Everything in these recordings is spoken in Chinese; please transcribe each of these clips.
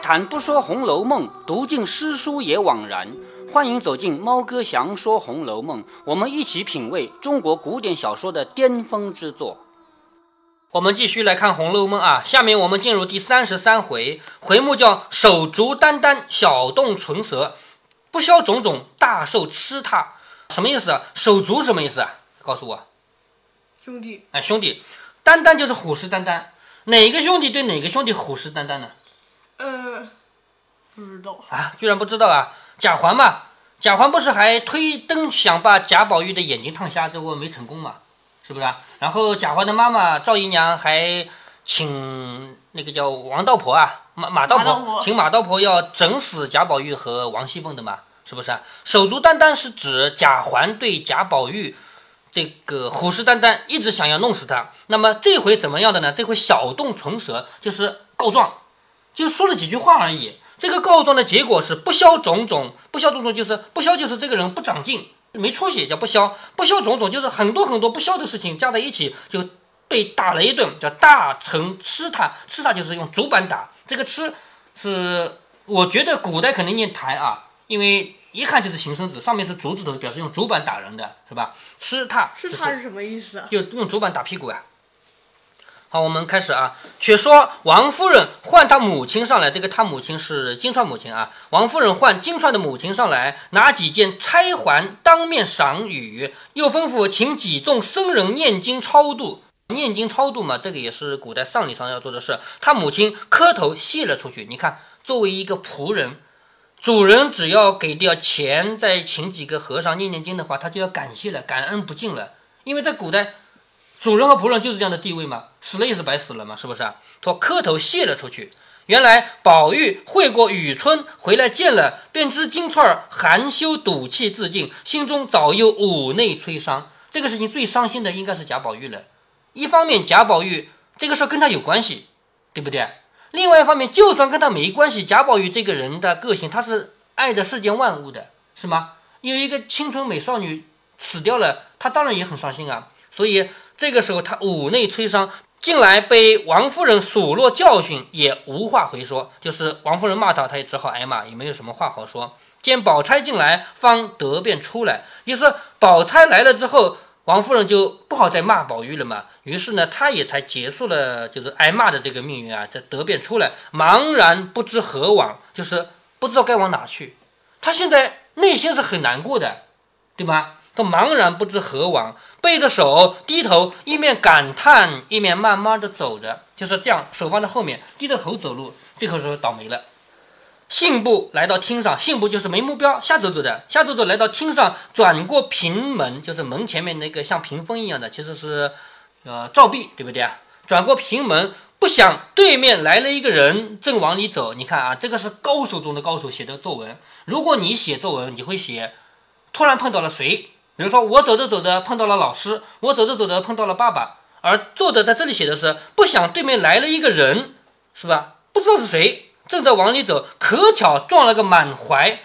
开坛不说《红楼梦》，读尽诗书也枉然。欢迎走进猫哥祥说《红楼梦》，我们一起品味中国古典小说的巅峰之作。我们继续来看《红楼梦》啊，下面我们进入第三十三回，回目叫“手足眈眈，小动唇舌，不消种种，大受吃踏”。什么意思啊？手足什么意思啊？告诉我。兄弟，哎，兄弟，眈眈就是虎视眈眈，哪个兄弟对哪个兄弟虎视眈眈呢？呃，不知道。啊，居然不知道啊！贾环嘛，贾环不是还推灯想把贾宝玉的眼睛烫瞎，结果没成功嘛，是不是啊？然后贾环的妈妈赵姨娘还请那个叫王道婆啊，马马道婆，请马道婆要整死贾宝玉和王熙凤的嘛，是不是啊？手足眈眈是指贾环对贾宝玉这个虎视眈眈，一直想要弄死他。那么这回怎么样的呢？这回小动唇舌，就是告状，就说了几句话而已。这个告状的结果是不消种种，不消种种就是不消就是这个人不长进，没出息叫不消，不消种种就是很多很多不消的事情加在一起就被打了一顿，叫大成吃他，吃他就是用竹板打。这个吃是我觉得古代肯定念台啊，因为一看就是形声字，上面是竹字头，表示用竹板打人的是吧？吃他是就是他是什么意思啊？就用竹板打屁股呀、好，我们开始啊。却说王夫人唤她母亲上来，这个她母亲是金钏母亲啊。王夫人唤金钏的母亲上来，拿几件钗环当面赏与，又吩咐请几众僧人念经超度。念经超度嘛，这个也是古代丧礼上要做的事。她母亲磕头谢了出去。你看，作为一个仆人，主人只要给掉钱，再请几个和尚念念经的话，他就要感谢了，感恩不尽了。因为在古代，主人和仆人就是这样的地位嘛，死了也是白死了嘛，是不是啊？说磕头谢了出去。原来宝玉会过雨春回来见了，便知金钏儿含羞赌气自尽，心中早有五内摧伤。这个事情最伤心的应该是贾宝玉了。一方面，贾宝玉这个事跟他有关系，对不对？另外一方面，就算跟他没关系，贾宝玉这个人的个性，他是爱着世间万物的，是吗？有一个青春美少女死掉了，他当然也很伤心啊。所以这个时候他五内摧伤，近来被王夫人数落教训，也无话回说。就是王夫人骂他，他也只好挨骂，也没有什么话好说。见宝钗进来，方得便出来。也就是说宝钗来了之后，王夫人就不好再骂宝玉了嘛。于是呢，她也才结束了就是挨骂的这个命运啊。这得便出来，茫然不知何往，就是不知道该往哪去。她现在内心是很难过的，对吧？他茫然不知何往，背着手低头，一面感叹，一面慢慢的走着，就是这样，手放在后面，低着头走路。最后说倒霉了。信步来到厅上，信步就是没目标，瞎走走的，瞎走走来到厅上，转过屏门，就是门前面那个像屏风一样的，其实是呃照壁，对不对啊？转过屏门，不想对面来了一个人，正往里走。你看啊，这个是高手中的高手写的作文。如果你写作文，你会写突然碰到了谁？比如说我走着走着碰到了老师，我走着走着碰到了爸爸。而作者在这里写的是不想对面来了一个人，是吧？不知道是谁，正在往里走，可巧撞了个满怀。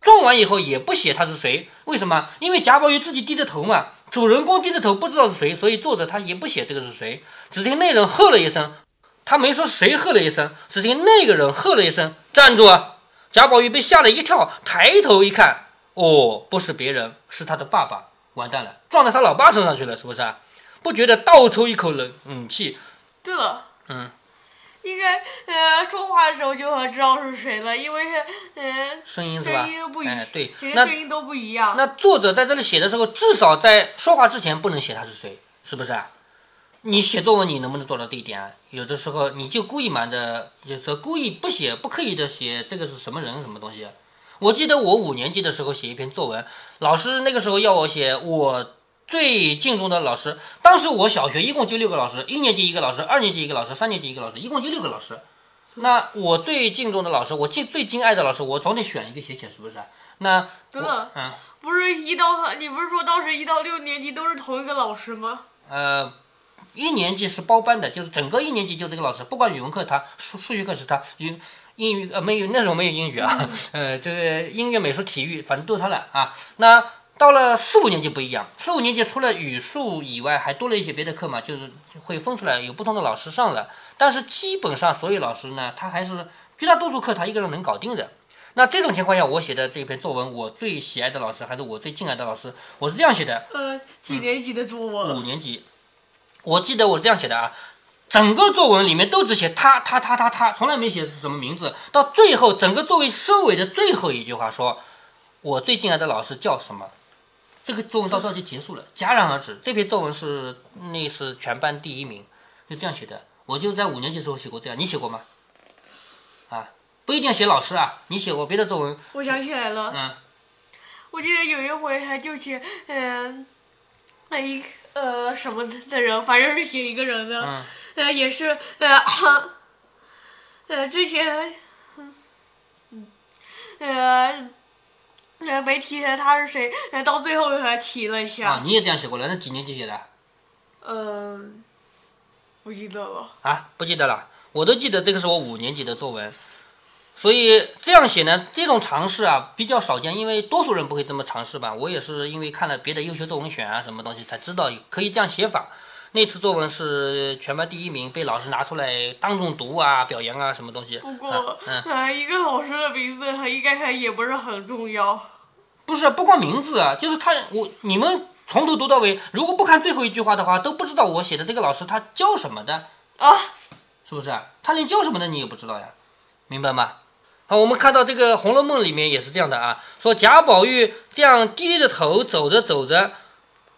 撞完以后也不写他是谁，为什么？因为贾宝玉自己低着头嘛，主人公低着头不知道是谁，所以作者他也不写这个是谁。只听那人喝了一声，他没说谁喝了一声，只听那个人喝了一声：“站住！”贾宝玉被吓了一跳，抬头一看，哦，不是别人，是他的爸爸。完蛋了，撞到他老爸身上去了，是不是啊？不觉得倒抽一口冷冷气？对了，嗯，应该呃说话的时候就很知道是谁了，因为是呃声音是吧声音不？一，哎，对，那声音都不一样。那作者在这里写的时候，至少在说话之前不能写他是谁，是不是啊？你写作文你能不能做到这一点啊？有的时候你就故意瞒着，就是说故意不写，不刻意的写这个是什么人什么东西。我记得我五年级的时候写一篇作文，老师那个时候要我写我最敬重的老师。当时我小学一共就六个老师，一年级一个老师，二年级一个老师，三年级一个老师，一共就六个老师。那我最敬重的老师，我敬最敬爱的老师，我总得选一个写写，是不是？那真的嗯。不是一到你不是说当时一到六年级都是同一个老师吗？呃，一年级是包班的，就是整个一年级就这个老师，不管语文课他，数数学课是他，英英语呃没有那时候没有英语啊，呃这个音乐、美术、体育反正都是他了啊。那到了四五年级不一样，四五年级除了语数以外，还多了一些别的课嘛，就是会分出来有不同的老师上了，但是基本上所有老师呢，他还是绝大多数课他一个人能搞定的。那这种情况下，我写的这篇作文，我最喜爱的老师还是我最敬爱的老师，我是这样写的：呃，几年级的作文？五年级，我记得我这样写的啊，整个作文里面都只写他他他他他，从来没写是什么名字。到最后，整个作为收尾的最后一句话说，我最敬爱的老师叫什么？这个作文到这就结束了，戛然而止。这篇作文是那是全班第一名，就这样写的。我就在五年级时候写过这样，你写过吗？啊，不一定写老师啊，你写过别的作文？我想起来了，嗯，我记得有一回还就写，嗯、那一呃什么的人，反正是写一个人的，嗯呃也是呃呃之前，嗯呃。呃，没提他是谁，呃，到最后还提了一下。啊，你也这样写过了？那几年级写的？嗯，不记得了。啊，不记得了，我都记得这个是我五年级的作文，所以这样写呢，这种尝试啊比较少见，因为多数人不会这么尝试吧。我也是因为看了别的优秀作文选啊什么东西，才知道可以这样写法。那次作文是全班第一名，被老师拿出来当众读啊、表扬啊什么东西。不过，啊嗯，呃，一个老师的名字应该也不是很重要。不是，不光名字啊，就是他，我你们从头读到尾，如果不看最后一句话的话，都不知道我写的这个老师他叫什么的。啊，是不是？他连叫什么的你也不知道呀，明白吗？好，我们看到这个《红楼梦》里面也是这样的啊，说贾宝玉这样低着头走着走着，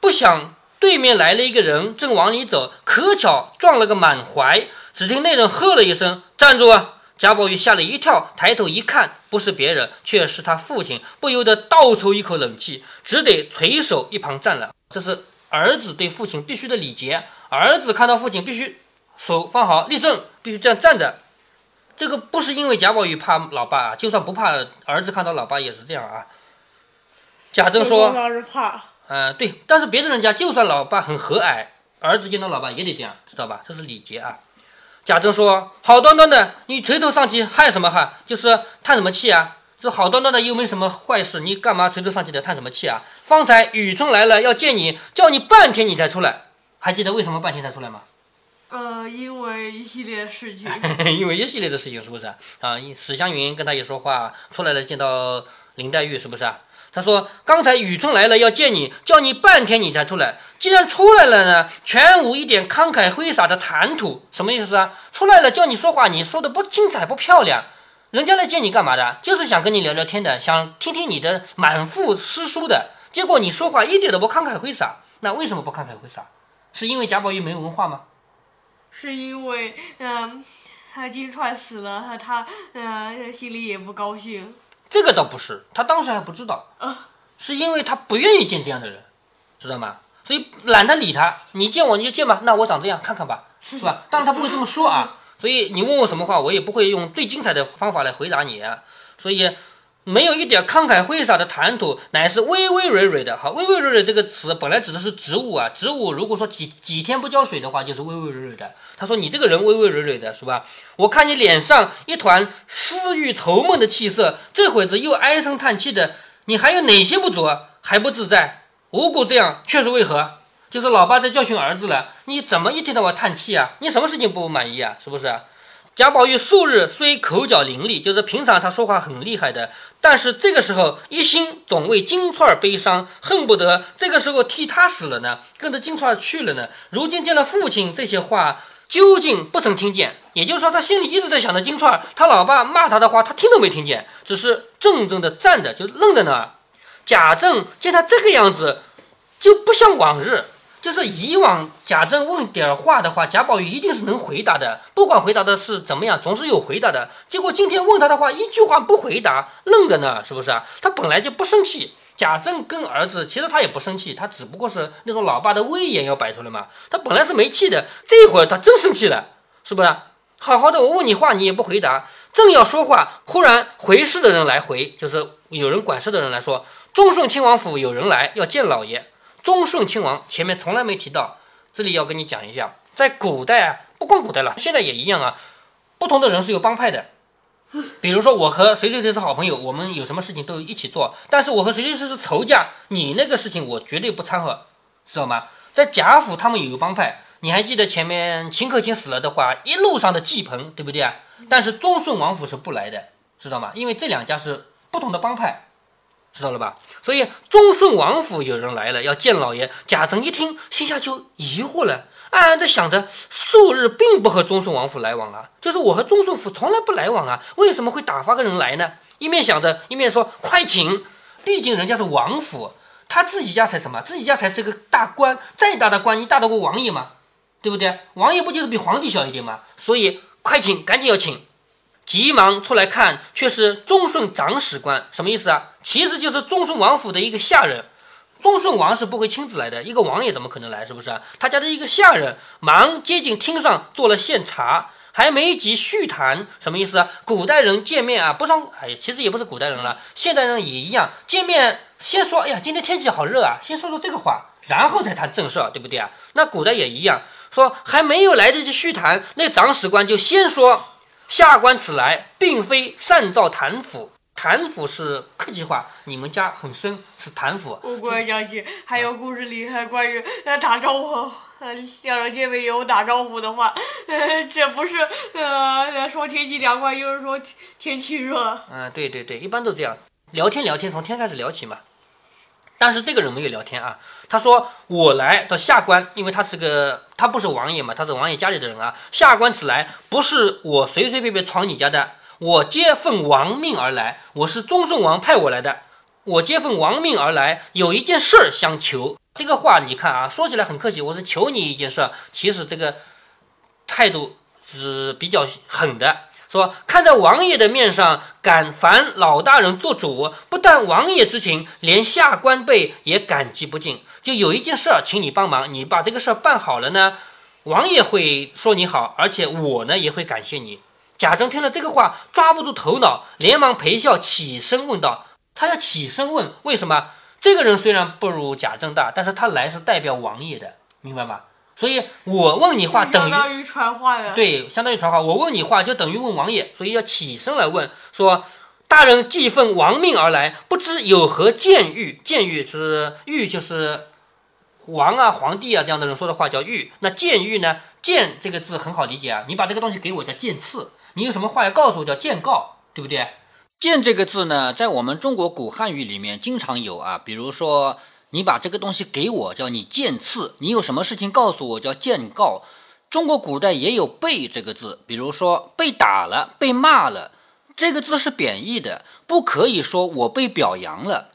不想对面来了一个人，正往里走，可巧撞了个满怀。只听那人喝了一声：“站住啊！”贾宝玉吓了一跳，抬头一看，不是别人，却是他父亲，不由得倒抽一口冷气，只得垂手一旁站了。这是儿子对父亲必须的礼节，儿子看到父亲必须手放好，立正，必须这样站着。这个不是因为贾宝玉怕老爸，就算不怕，儿子看到老爸也是这样啊。贾政说当时怕。：“呃，对，但是别的人家就算老爸很和蔼，儿子见到老爸也得这样，知道吧？这是礼节啊。”贾政说：“好端端的，你垂头丧气，害什么害？就是叹什么气啊？这好端端的又没什么坏事，你干嘛垂头丧气的叹什么气啊？方才雨春来了，要见你，叫你半天你才出来，还记得为什么半天才出来吗？呃，因为一系列事情。因为一系列的事情，是不是啊？啊，史湘云跟他也说话，出来了见到林黛玉，是不是啊？他说刚才雨春来了要见你，叫你半天你才出来。既然出来了呢，全无一点慷慨挥洒的谈吐，什么意思啊？出来了叫你说话，你说的不精彩不漂亮，人家来见你干嘛的？就是想跟你聊聊天的，想听听你的满腹诗书的。结果你说话一点都不慷慨挥洒，那为什么不慷慨挥洒？是因为贾宝玉没文化吗？是因为，嗯，他金钏死了，他他，嗯，心里也不高兴。这个倒不是，他当时还不知道，啊，是因为他不愿意见这样的人，知道吗？所以懒得理他，你见我你就见吧，那我长这样看看吧，是吧？当然他不会这么说啊，所以你问我什么话，我也不会用最精彩的方法来回答你啊，所以没有一点慷慨挥洒的谈吐，乃是微微蕊蕊的。哈，微微蕊蕊这个词本来指的是植物啊，植物如果说几几天不浇水的话，就是微微蕊蕊的。他说你这个人微微蕊蕊的，是吧？我看你脸上一团思欲愁闷的气色，这会子又唉声叹气的，你还有哪些不足？还不自在？无故这样，却是为何？就是老爸在教训儿子了，你怎么一天到晚叹气啊？你什么事情不满意啊？是不是？贾宝玉素日虽口角伶俐，就是平常他说话很厉害的，但是这个时候一心总为金钏儿悲伤，恨不得这个时候替他死了呢，跟着金钏儿去了呢。如今见了父亲这些话，究竟不曾听见，也就是说他心里一直在想着金钏儿，他老爸骂他的话，他听都没听见，只是怔怔的站着，就愣在那儿。贾政见他这个样子，就不像往日。就是以往贾政问点话的话，贾宝玉一定是能回答的，不管回答的是怎么样，总是有回答的。结果今天问他的话，一句话不回答，愣着呢，是不是啊？他本来就不生气。贾政跟儿子其实他也不生气，他只不过是那种老爸的威严要摆出来嘛。他本来是没气的，这一会儿他真生气了，是不是？好好的，我问你话你也不回答，正要说话，忽然回事的人来回，就是有人管事的人来说，忠顺亲王府有人来要见老爷。忠顺亲王前面从来没提到，这里要跟你讲一下，在古代啊，不光古代了，现在也一样啊，不同的人是有帮派的。比如说我和谁谁谁是好朋友，我们有什么事情都一起做，但是我和谁谁谁是仇家，你那个事情我绝对不掺和，知道吗？在贾府他们有个帮派，你还记得前面秦可卿死了的话，一路上的祭棚，对不对啊？但是忠顺王府是不来的，知道吗？因为这两家是不同的帮派，知道了吧？所以忠顺王府有人来了，要见老爷。贾政一听，心下就疑惑了，暗暗的想着：素日并不和忠顺王府来往啊，就是我和忠顺府从来不来往啊，为什么会打发个人来呢？一面想着，一面说：快请，毕竟人家是王府，他自己家才什么？自己家才是个大官，再大的官，你大得过王爷吗？对不对？王爷不就是比皇帝小一点吗？所以快请，赶紧要请。急忙出来看，却是忠顺长史官，什么意思啊？其实就是忠顺王府的一个下人。忠顺王是不会亲自来的，一个王爷怎么可能来？是不是？他家的一个下人忙接近厅上做了献茶，还没及叙谈，什么意思啊？古代人见面啊，不上哎，其实也不是古代人了，现代人也一样，见面先说，哎呀，今天天气好热啊，先说说这个话，然后再谈正事，对不对啊？那古代也一样。说还没有来得及叙谈，那长史官就先说：“下官此来，并非擅造谭府。谭府是客气话，你们家很深，是谭府。”我忽然想起，还有故事里还关于呃打招呼，呃两人见面有打招呼的话，呃 这不是呃说天气凉快，又是说天气热。嗯，对对对，一般都这样，聊天聊天从天开始聊起嘛。但是这个人没有聊天啊，他说我来到下官，因为他是个他不是王爷嘛，他是王爷家里的人啊。下官此来不是我随随便便闯你家的，我接奉王命而来，我是忠顺王派我来的，我接奉王命而来，有一件事儿相求。这个话你看啊，说起来很客气，我是求你一件事，其实这个态度是比较狠的。说看在王爷的面上，敢烦老大人做主，不但王爷之情，连下官辈也感激不尽。就有一件事，请你帮忙，你把这个事儿办好了呢，王爷会说你好，而且我呢也会感谢你。贾政听了这个话，抓不住头脑，连忙陪笑起身问道：“他要起身问为什么？这个人虽然不如贾政大，但是他来是代表王爷的，明白吗？”所以我问你话，等于传话呀，对，相当于传话。我问你话，就等于问王爷，所以要起身来问，说大人既奉王命而来，不知有何见谕？见谕是谕，就是王啊、皇帝啊这样的人说的话叫谕。那见谕呢？见这个字很好理解啊，你把这个东西给我叫见赐，你有什么话要告诉我叫见告，对不对？见这个字呢，在我们中国古汉语里面经常有啊，比如说。你把这个东西给我，叫你见赐；你有什么事情告诉我，叫见告。中国古代也有被这个字，比如说被打了、被骂了，这个字是贬义的，不可以说我被表扬了。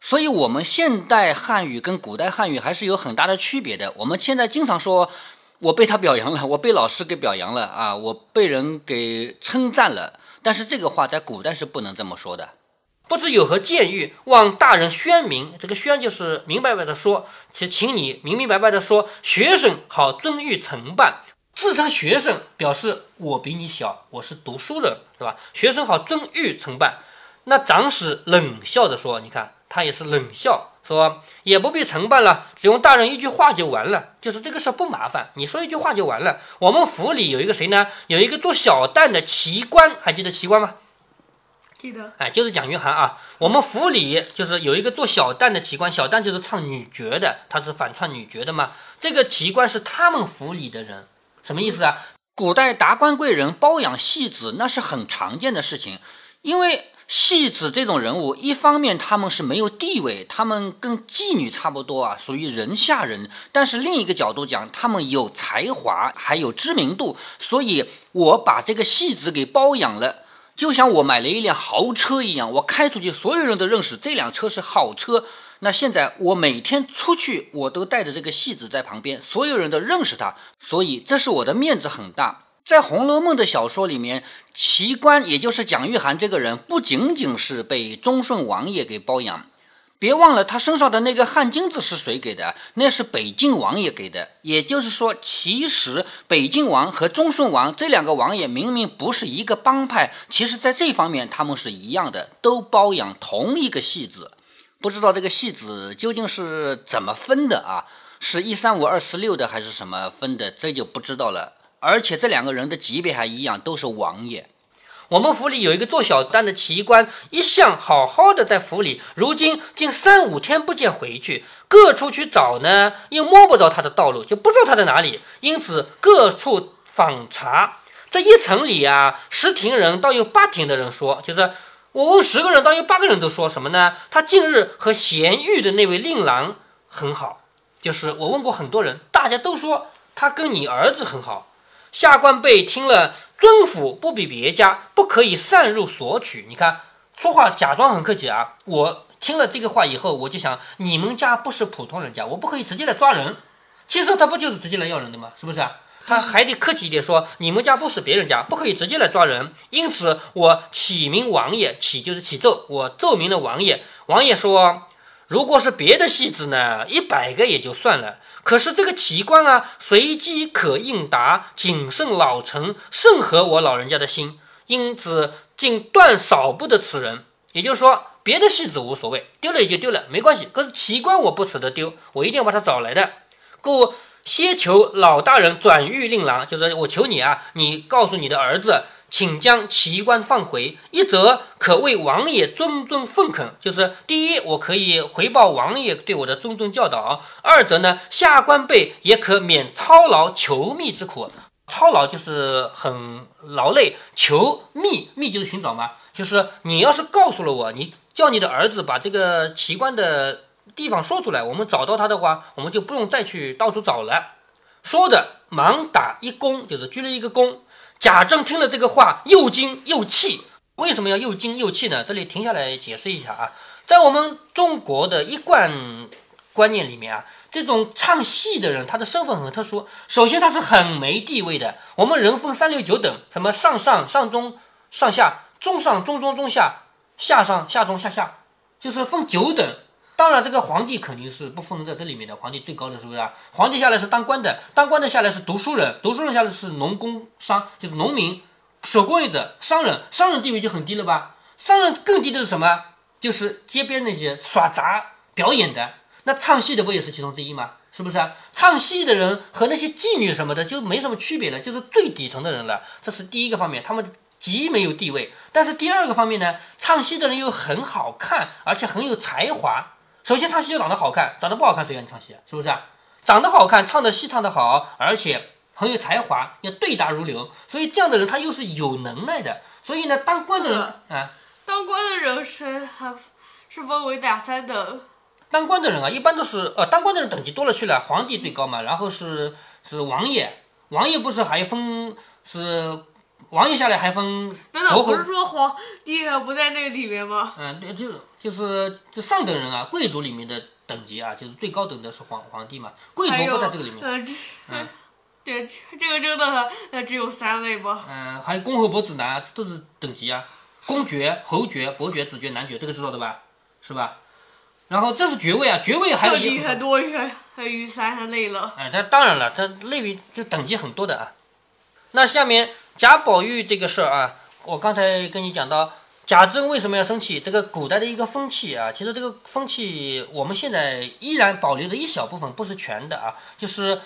所以，我们现代汉语跟古代汉语还是有很大的区别的。我们现在经常说我被他表扬了，我被老师给表扬了啊，我被人给称赞了，但是这个话在古代是不能这么说的。不知有何见谕，望大人宣明。这个宣就是明白白的说，请请你明明白白的说，学生好遵谕承办。自称学生，表示我比你小，我是读书人，是吧？学生好遵谕承办。那长史冷笑着说：“你看，他也是冷笑，说也不必承办了，只用大人一句话就完了，就是这个事不麻烦，你说一句话就完了。我们府里有一个谁呢？有一个做小旦的奇官，还记得奇官吗？”记得，哎，就是蒋玉菡啊。我们府里就是有一个做小旦的奇官，小旦就是唱女角的，他是反串女角的嘛。这个奇官是他们府里的人，什么意思啊？古代达官贵人包养戏子，那是很常见的事情。因为戏子这种人物，一方面他们是没有地位，他们跟妓女差不多啊，属于人下人。但是另一个角度讲，他们有才华，还有知名度，所以我把这个戏子给包养了。就像我买了一辆豪车一样，我开出去，所有人都认识这辆车是好车。那现在我每天出去，我都带着这个戏子在旁边，所有人都认识他，所以这是我的面子很大。在《红楼梦》的小说里面，奇观也就是蒋玉菡这个人，不仅仅是被忠顺王爷给包养。别忘了，他身上的那个汗巾子是谁给的？那是北静王爷给的。也就是说，其实北静王和忠顺王这两个王爷明明不是一个帮派，其实在这方面他们是一样的，都包养同一个戏子。不知道这个戏子究竟是怎么分的啊？是一三五二四六的还是什么分的？这就不知道了。而且这两个人的级别还一样，都是王爷。我们府里有一个做小单的奇官，一向好好的在府里，如今竟三五天不见回去，各处去找呢，又摸不着他的道路，就不知道他在哪里，因此各处访查。这一层里啊，十亭人倒有八亭的人说，就是我问十个人，倒有八个人都说什么呢？他近日和贤玉的那位令郎很好，就是我问过很多人，大家都说他跟你儿子很好。下官辈听了，尊府不比别家，不可以擅入索取。你看，说话假装很客气啊。我听了这个话以后，我就想，你们家不是普通人家，我不可以直接来抓人。其实他不就是直接来要人的吗？是不是啊？他还得客气一点说，你们家不是别人家，不可以直接来抓人。因此，我启明王爷，启就是启奏，我奏明了王爷。王爷说，如果是别的戏子呢，一百个也就算了。可是这个奇观啊，随机可应答，谨慎老成，甚合我老人家的心，因此竟断少不得此人。也就是说，别的戏子无所谓，丢了也就丢了，没关系。可是奇观我不舍得丢，我一定要把他找来的。故先求老大人转谕令郎，就是我求你啊，你告诉你的儿子。请将奇观放回，一则可为王爷谆谆奉恳，就是第一，我可以回报王爷对我的谆谆教导；二则呢，下官辈也可免操劳求觅之苦。操劳就是很劳累，求觅觅就是寻找嘛，就是你要是告诉了我，你叫你的儿子把这个奇观的地方说出来，我们找到他的话，我们就不用再去到处找了。说着，忙打一躬，就是鞠了一个躬。贾政听了这个话，又惊又气。为什么要又惊又气呢？这里停下来解释一下啊，在我们中国的一贯观念里面啊，这种唱戏的人，他的身份很特殊。首先，他是很没地位的。我们人分三六九等，什么上上上中上下中上中中中下下上下中下下，就是分九等。当然，这个皇帝肯定是不分在这里面的。皇帝最高的是不是啊？皇帝下来是当官的，当官的下来是读书人，读书人下来是农工商，就是农民、手工业者、商人。商人地位就很低了吧？商人更低的是什么？就是街边那些耍杂表演的，那唱戏的不也是其中之一吗？是不是啊？唱戏的人和那些妓女什么的就没什么区别了，就是最底层的人了。这是第一个方面，他们极没有地位。但是第二个方面呢，唱戏的人又很好看，而且很有才华。首先唱戏要长得好看，长得不好看谁让你唱戏啊？是不是啊？长得好看，唱的戏唱得好，而且很有才华，要对答如流。所以这样的人他又是有能耐的。所以呢，当官的人啊，当官的人是是分为哪三等？当官的人啊，一般都是呃，当官的人等级多了去了，皇帝最高嘛，然后是是王爷，王爷不是还分是。王爷下来还分，难道不是说皇帝不在那个里面吗？嗯，对，就就是就上等人啊，贵族里面的等级啊，就是最高等的是皇皇帝嘛，贵族不在这个里面。嗯，对，这个真的呃只有三位吧？嗯，还有公侯伯子男都是等级啊，公爵、侯爵、伯爵、子爵、男爵，这个知道的吧？是吧？然后这是爵位啊，爵位还有一很多于于三类了。哎，这当然了，这类比就等级很多的啊。那下面。贾宝玉这个事儿啊，我刚才跟你讲到，贾政为什么要生气？这个古代的一个风气啊，其实这个风气我们现在依然保留着一小部分，不是全的啊。就是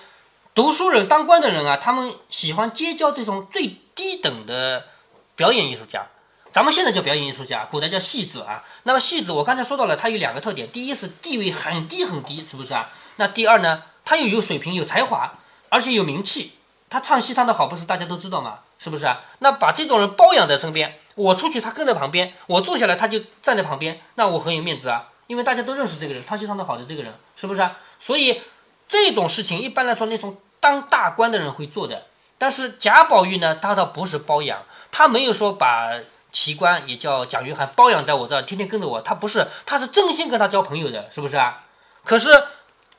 读书人、当官的人啊，他们喜欢结交这种最低等的表演艺术家。咱们现在叫表演艺术家，古代叫戏子啊。那么戏子，我刚才说到了，他有两个特点：第一是地位很低很低，是不是啊？那第二呢，他又有水平、有才华，而且有名气。他唱戏唱得好，不是大家都知道吗？是不是啊？那把这种人包养在身边，我出去他跟在旁边，我坐下来他就站在旁边，那我很有面子啊，因为大家都认识这个人，唱戏唱得好的这个人，是不是啊？所以这种事情一般来说那种当大官的人会做的。但是贾宝玉呢，他倒不是包养，他没有说把奇官也叫蒋云涵包养在我这儿，天天跟着我，他不是，他是真心跟他交朋友的，是不是啊？可是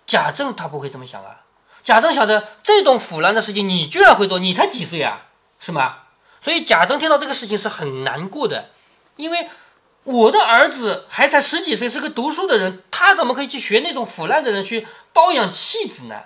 贾政他不会这么想啊，贾政晓得这种腐烂的事情你居然会做，你才几岁啊？是吗？所以贾政听到这个事情是很难过的，因为我的儿子还才十几岁，是个读书的人，他怎么可以去学那种腐烂的人去包养弃子呢？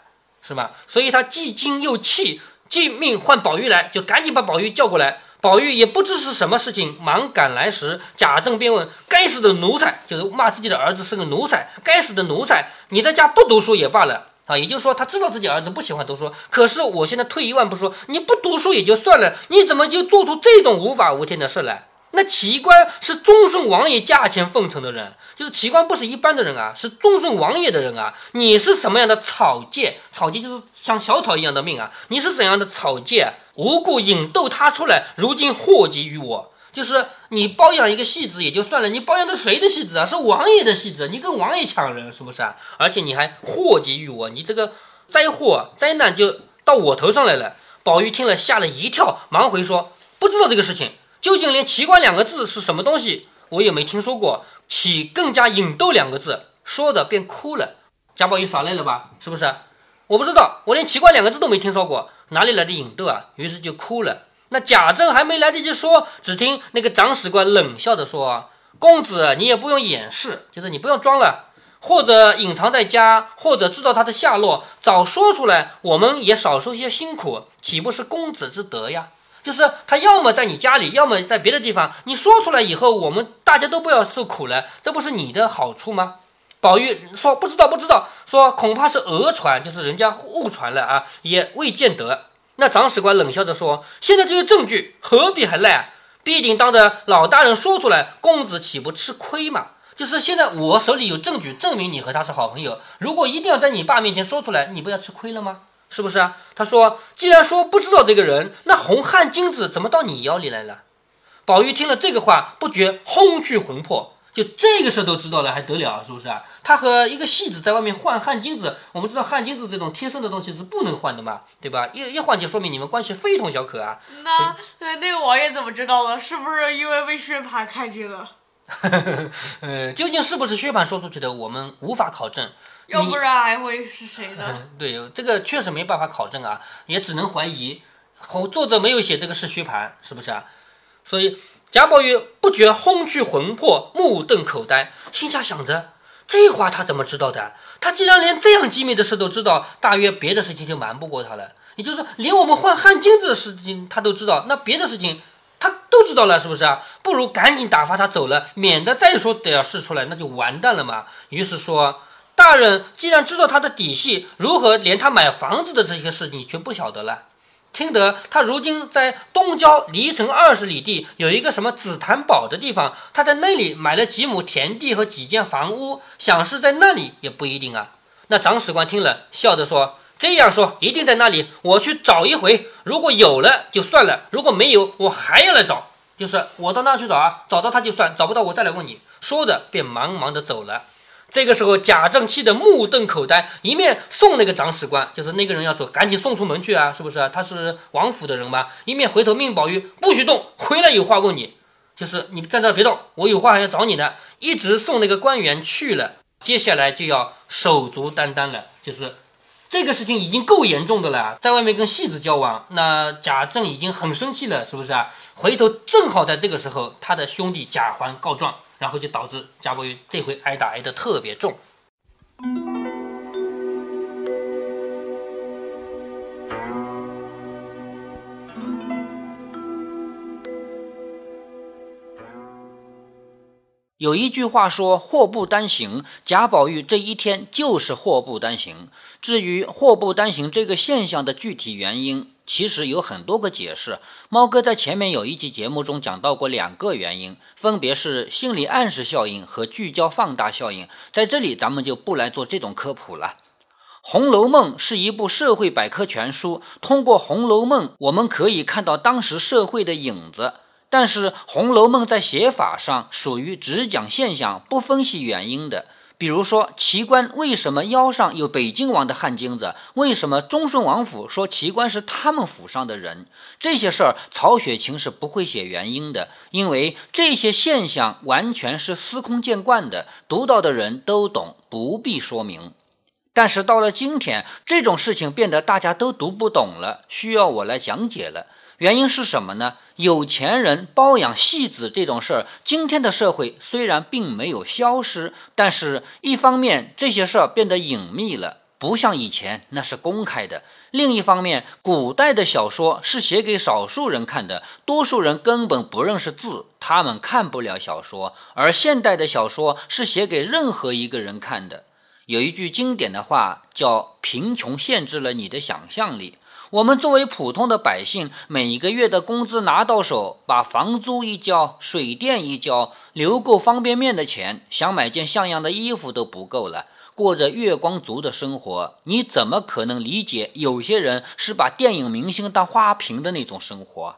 是吧？所以他既惊又气，即命唤宝玉来，就赶紧把宝玉叫过来。宝玉也不知是什么事情，忙赶来时，贾政便问：“该死的奴才，就是骂自己的儿子是个奴才。该死的奴才，你在家不读书也罢了，啊，也就是说，他知道自己儿子不喜欢读书，可是我现在退一万步说，你不读书也就算了，你怎么就做出这种无法无天的事来？那齐官是忠顺王爷驾前奉承的人，就是齐官不是一般的人啊，是忠顺王爷的人啊。你是什么样的草芥？草芥就是像小草一样的命啊。你是怎样的草芥？无故引逗他出来，如今祸及于我。就是你包养一个戏子也就算了，你包养的谁的戏子啊？是王爷的戏子，你跟王爷抢人是不是啊？而且你还祸及于我，你这个灾祸灾难就到我头上来了。宝玉听了吓了一跳，忙回说：“不知道这个事情，究竟连奇观两个字是什么东西，我也没听说过。岂更加引逗两个字，说着便哭了。贾宝玉耍赖了吧？是不是？我不知道，我连奇观两个字都没听说过，哪里来的引逗啊？于是就哭了。”那贾政还没来得及说，只听那个长史官冷笑着说：“公子，你也不用掩饰，就是你不用装了，或者隐藏在家，或者知道他的下落，早说出来，我们也少受些辛苦，岂不是公子之德呀？就是他要么在你家里，要么在别的地方，你说出来以后，我们大家都不要受苦了，这不是你的好处吗？”宝玉说：“不知道，不知道。说恐怕是讹传，就是人家误传了啊，也未见得。”那长史官冷笑着说：“现在这些证据何必还赖啊？必定当着老大人说出来，公子岂不吃亏吗？就是现在我手里有证据证明你和他是好朋友，如果一定要在你爸面前说出来，你不要吃亏了吗？是不是啊？”他说：“既然说不知道这个人，那红汗金子怎么到你腰里来了？”宝玉听了这个话，不觉轰去魂魄。就这个事都知道了，还得了？是不是啊？他和一个戏子在外面换汗巾子，我们知道汗巾子这种贴身的东西是不能换的嘛，对吧？一一换就说明你们关系非同小可啊。那那那个王爷怎么知道的？是不是因为被薛蟠看见了？呃，究竟是不是薛蟠说出去的，我们无法考证。要不然还会是谁呢？对，这个确实没办法考证啊，也只能怀疑。作者没有写这个是薛蟠，是不是啊？所以。贾宝玉不觉轰去魂魄，目瞪口呆，心下想着：这话他怎么知道的？他既然连这样机密的事都知道，大约别的事情就瞒不过他了。也就是说，连我们换汗巾子的事情他都知道，那别的事情他都知道了，是不是啊？不如赶紧打发他走了，免得再说点事出来，那就完蛋了嘛。于是说：大人既然知道他的底细，如何连他买房子的这些事你却不晓得了？听得他如今在东郊离城二十里地有一个什么紫檀堡的地方，他在那里买了几亩田地和几间房屋，想是在那里也不一定啊。那长史官听了，笑着说：“这样说一定在那里，我去找一回。如果有了就算了，如果没有，我还要来找。就是我到那去找啊，找到他就算，找不到我再来问你。”说着便忙忙的走了。这个时候，贾政气得目瞪口呆，一面送那个长史官，就是那个人要走，赶紧送出门去啊，是不是？他是王府的人吗，一面回头命宝玉不许动，回来有话问你，就是你站这别动，我有话还要找你呢。一直送那个官员去了，接下来就要手足担当了，就是这个事情已经够严重的了，在外面跟戏子交往，那贾政已经很生气了，是不是啊？回头正好在这个时候，他的兄弟贾环告状。然后就导致贾宝玉这回挨打挨得特别重。有一句话说“祸不单行”，贾宝玉这一天就是祸不单行。至于祸不单行这个现象的具体原因，其实有很多个解释。猫哥在前面有一集节目中讲到过两个原因，分别是心理暗示效应和聚焦放大效应。在这里咱们就不来做这种科普了。《红楼梦》是一部社会百科全书，通过《红楼梦》，我们可以看到当时社会的影子。但是《红楼梦》在写法上属于只讲现象，不分析原因的。比如说，奇观为什么腰上有北京王的汗金子？为什么忠顺王府说奇观是他们府上的人？这些事儿，曹雪芹是不会写原因的，因为这些现象完全是司空见惯的，读到的人都懂，不必说明。但是到了今天，这种事情变得大家都读不懂了，需要我来讲解了。原因是什么呢？有钱人包养戏子这种事儿，今天的社会虽然并没有消失，但是一方面这些事儿变得隐秘了，不像以前那是公开的；另一方面，古代的小说是写给少数人看的，多数人根本不认识字，他们看不了小说；而现代的小说是写给任何一个人看的。有一句经典的话叫“贫穷限制了你的想象力”。我们作为普通的百姓，每个月的工资拿到手，把房租一交，水电一交，留够方便面的钱，想买件像样的衣服都不够了，过着月光族的生活。你怎么可能理解有些人是把电影明星当花瓶的那种生活？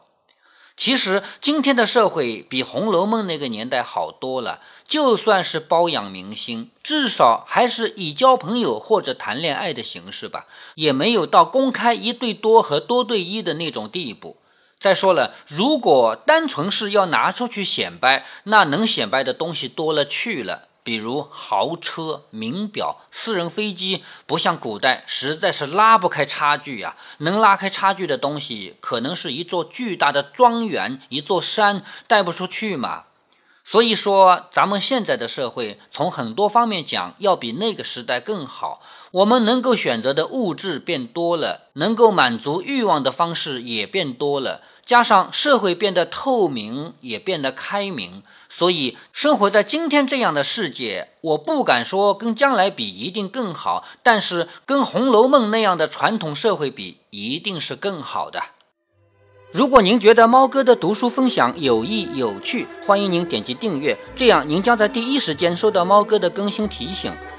其实今天的社会比《红楼梦》那个年代好多了。就算是包养明星，至少还是以交朋友或者谈恋爱的形式吧，也没有到公开一对多和多对一的那种地步。再说了，如果单纯是要拿出去显摆，那能显摆的东西多了去了，比如豪车、名表、私人飞机，不像古代，实在是拉不开差距呀。能拉开差距的东西，可能是一座巨大的庄园、一座山，带不出去嘛。所以说，咱们现在的社会从很多方面讲，要比那个时代更好。我们能够选择的物质变多了，能够满足欲望的方式也变多了，加上社会变得透明，也变得开明。所以，生活在今天这样的世界，我不敢说跟将来比一定更好，但是跟《红楼梦》那样的传统社会比，一定是更好的。如果您觉得猫哥的读书分享有益有趣，欢迎您点击订阅，这样您将在第一时间收到猫哥的更新提醒。